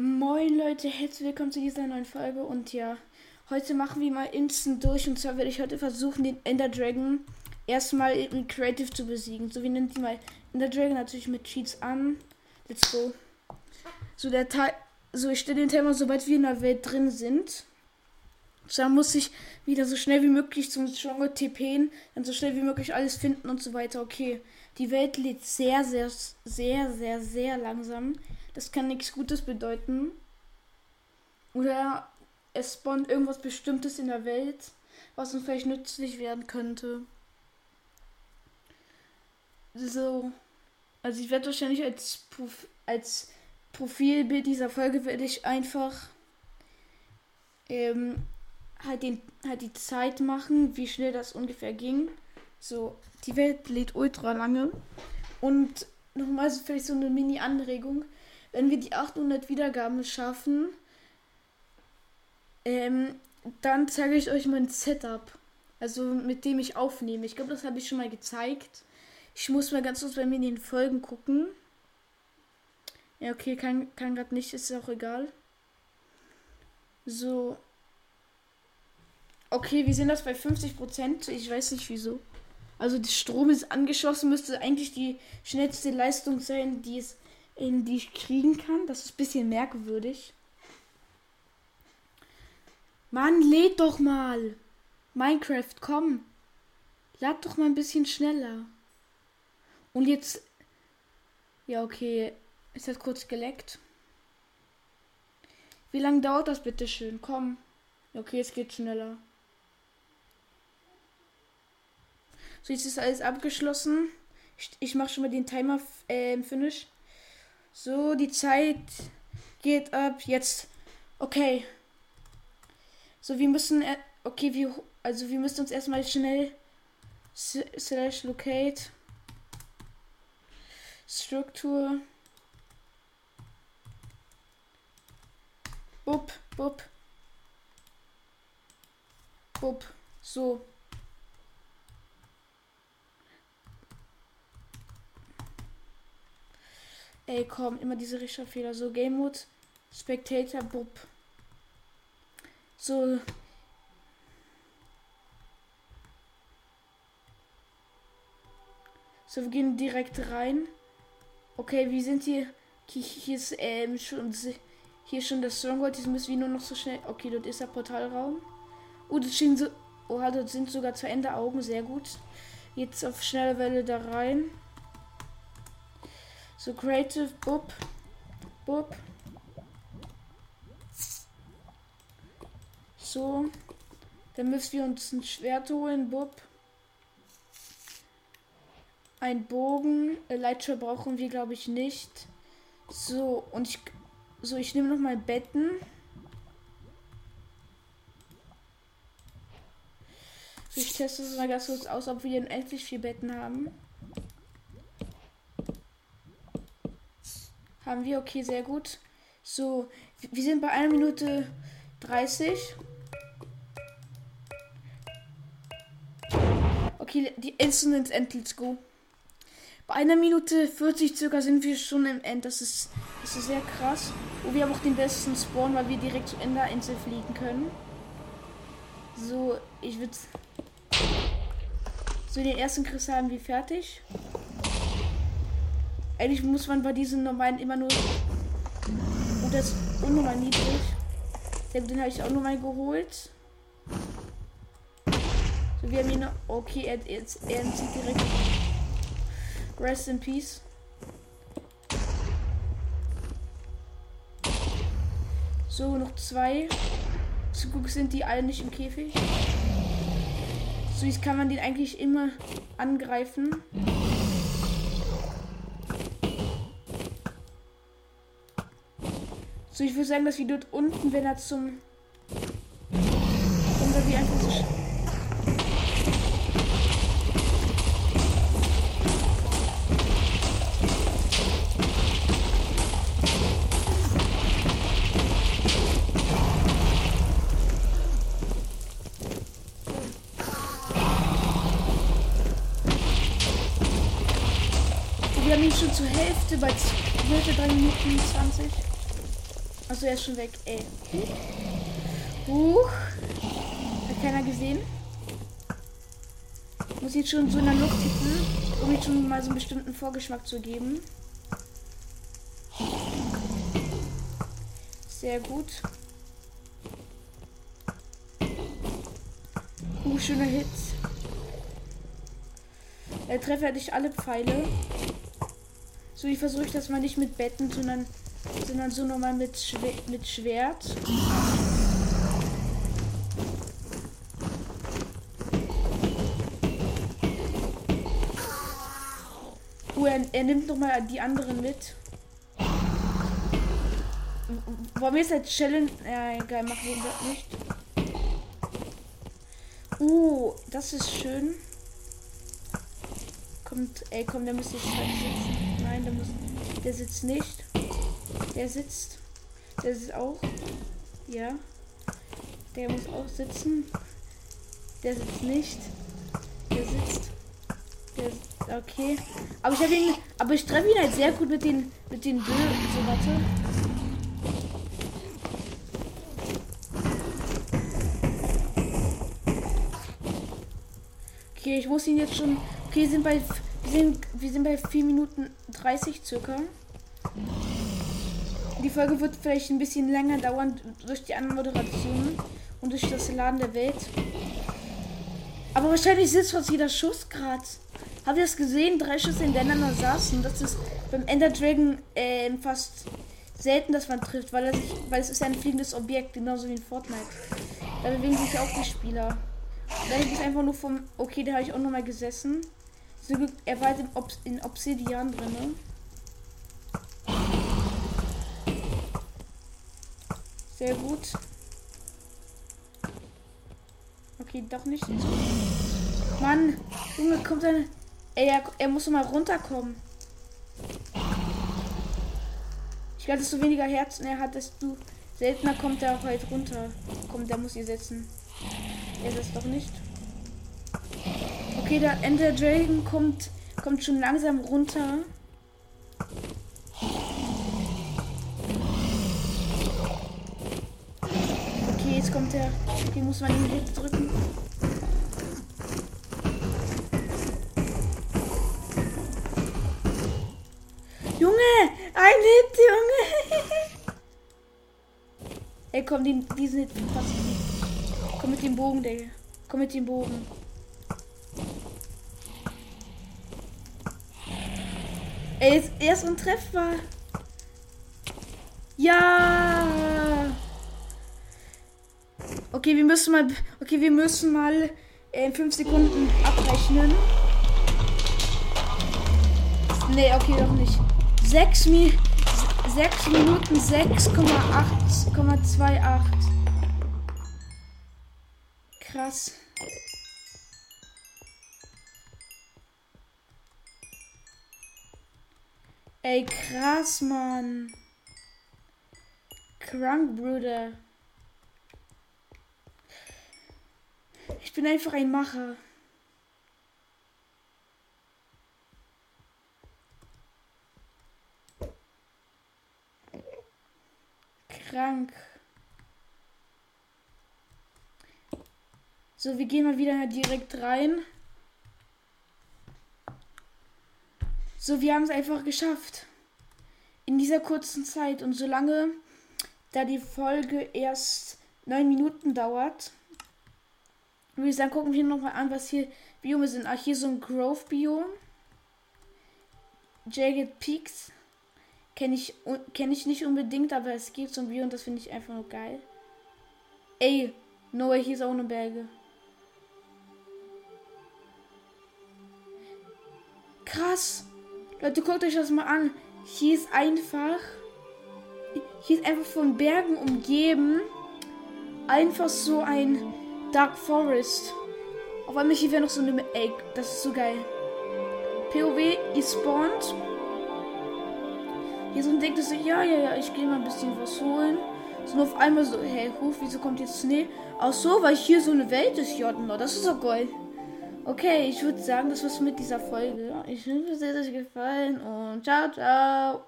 Moin Leute, herzlich willkommen zu dieser neuen Folge und ja, heute machen wir mal Instant durch und zwar werde ich heute versuchen, den Ender Dragon erstmal in Creative zu besiegen. So, wir nennen die mal Ender Dragon natürlich mit Cheats an. Let's go. So, der Teil, so ich stelle den Timer, sobald wir in der Welt drin sind. Dann muss ich wieder so schnell wie möglich zum Stronger TPen, dann so schnell wie möglich alles finden und so weiter. Okay, die Welt lädt sehr, sehr, sehr, sehr, sehr langsam. Das kann nichts Gutes bedeuten. Oder es spawnt irgendwas Bestimmtes in der Welt, was uns vielleicht nützlich werden könnte. So. Also ich werde wahrscheinlich als, Prof als Profilbild dieser Folge werde ich einfach ähm, halt, den, halt die Zeit machen, wie schnell das ungefähr ging. So, die Welt lädt ultra lange. Und nochmal so vielleicht so eine Mini-Anregung. Wenn wir die 800 Wiedergaben schaffen, ähm, dann zeige ich euch mein Setup. Also mit dem ich aufnehme. Ich glaube, das habe ich schon mal gezeigt. Ich muss mal ganz kurz bei mir in den Folgen gucken. Ja, okay, kann, kann gerade nicht, ist auch egal. So. Okay, wir sind das bei 50%. Ich weiß nicht wieso. Also der Strom ist angeschlossen, müsste eigentlich die schnellste Leistung sein, die es in die ich kriegen kann. Das ist ein bisschen merkwürdig. Mann, lädt doch mal. Minecraft, komm. Lad doch mal ein bisschen schneller. Und jetzt. Ja, okay. Es hat kurz geleckt. Wie lange dauert das bitte schön? Komm. Okay, es geht schneller. So, jetzt ist alles abgeschlossen. Ich, ich mache schon mal den Timer äh, Finish. So, die Zeit geht ab. Jetzt. Okay. So, wir müssen. Okay, wir. Also, wir müssen uns erstmal schnell. Slash locate. Struktur. Bup, bup. Bup. So. Ey, komm, immer diese Rechtschreibfehler. So, Game Mode, Spectator, Bub. So. So, wir gehen direkt rein. Okay, wir sind hier. Hier ist ähm, schon. Hier schon das Stronghold. Jetzt müssen wir nur noch so schnell. Okay, dort ist der Portalraum. Oh, das stehen so. Oha, dort sind sogar zwei Ende Augen. Sehr gut. Jetzt auf schnelle Welle da rein. So creative, bub, bub. So. Dann müssen wir uns ein Schwert holen, bub. Ein Bogen. Elytra brauchen wir, glaube ich, nicht. So, und ich. So, ich nehme noch mal Betten. Ich teste es mal ganz kurz aus, ob wir endlich vier Betten haben. Haben wir, okay, sehr gut. So, wir sind bei einer Minute 30. Okay, die Instant End, let's go. Bei einer Minute 40 circa sind wir schon im End. Das ist, das ist sehr krass. Und wir haben auch den besten Spawn, weil wir direkt zu Ender-Insel fliegen können. So, ich würde. So, den ersten Kristall haben wir fertig. Eigentlich muss man bei diesen normalen immer nur. Und das ist unnormal niedrig. Den habe ich auch nochmal geholt. So, wir haben hier noch. Okay, er, jetzt, er zieht direkt. Rest in Peace. So, noch zwei. Zum Glück sind die alle nicht im Käfig. So, jetzt kann man den eigentlich immer angreifen. So, ich würde sagen, dass wir dort unten, wenn er zum. Wenn wir einfach so. Wir haben ihn schon zur Hälfte bei Hälfte 3 Minuten 20. Also er ist schon weg. Ey. Huch. Hat keiner gesehen. Muss jetzt schon so in der Luft tippen, um jetzt schon mal so einen bestimmten Vorgeschmack zu geben. Sehr gut. Uh, schöner Hit. Er treffe halt nicht alle Pfeile. So, ich versuche das mal nicht mit Betten, sondern, sondern so nochmal mit, Schwer mit Schwert. Uh, er, er nimmt nochmal die anderen mit. Wollen wir jetzt Challenge. Ja, egal, machen wir das nicht. Uh, das ist schön. Kommt, ey, komm, der muss jetzt halt sitzen. Nein, der muss. Der sitzt nicht. Der sitzt. Der sitzt auch. Ja. Der muss auch sitzen. Der sitzt nicht. Der sitzt. Der sitzt. Okay. Aber ich habe ihn. Aber ich treffe ihn halt sehr gut mit den mit den Bögen. So, warte. Okay, ich muss ihn jetzt schon. Okay, wir sind bei. Wir sind, wir sind bei 4 Minuten 30 circa. Die Folge wird vielleicht ein bisschen länger dauern durch die anderen Moderationen und durch das Laden der Welt. Aber wahrscheinlich sitzt fast jeder Schuss gerade. Habt ihr das gesehen? Drei Schüsse hintereinander saßen. Das ist beim Ender Dragon äh, fast selten, dass man trifft, weil, er sich, weil es ist ein fliegendes Objekt, genauso wie in Fortnite. Da bewegen sich auch die Spieler. Da ist einfach nur vom. Okay, da habe ich auch noch mal gesessen. So, er war halt in, Obs in Obsidian drin. Ne? Sehr gut. Okay, doch nicht. Mann, Junge, kommt dann. Ey, er, er muss mal runterkommen. Ich glaube, desto weniger Herzen er hat, desto seltener kommt er auch halt runter. Kommt, der muss hier setzen. Er ist doch nicht. Okay, der Ender Dragon kommt, kommt schon langsam runter. Jetzt kommt er. Hier muss man den Hit drücken. Junge! Ein Hit, Junge! Ey, komm, den, diesen Hit fast. Komm mit dem Bogen, Digga. Komm mit dem Bogen. Ey, er ist untreffbar. Ja. Okay, wir müssen mal. Okay, wir müssen mal in 5 Sekunden abrechnen. Nee, okay, doch nicht. 6, Mi 6 Minuten 6,8,28. Krass. Ey, krass, Mann. Krank, Bruder. Ich bin einfach ein Macher. Krank. So, wir gehen mal wieder direkt rein. So, wir haben es einfach geschafft. In dieser kurzen Zeit. Und solange da die Folge erst neun Minuten dauert, ich sagen, gucken wir nochmal an, was hier Biome sind. Ach, hier so ein Grove-Biom. Jagged Peaks. Kenne ich, kenn ich nicht unbedingt, aber es gibt so ein Biom, das finde ich einfach nur geil. Ey, Noah, hier ist auch eine Berge. Krass. Leute, guckt euch das mal an. Hier ist einfach. Hier ist einfach von Bergen umgeben. Einfach so ein Dark Forest. Auf einmal hier wäre noch so eine. Ey, das ist so geil. POW, ihr spawnt. Hier so ein Ding, das so, ja, ja, ja, ich gehe mal ein bisschen was holen. So auf einmal so, hey, Ruf, wieso kommt jetzt Schnee? Ach so, weil hier so eine Welt ist, ja, das ist doch geil. Okay, ich würde sagen, das war's mit dieser Folge. Ich hoffe, es hat euch gefallen und ciao, ciao.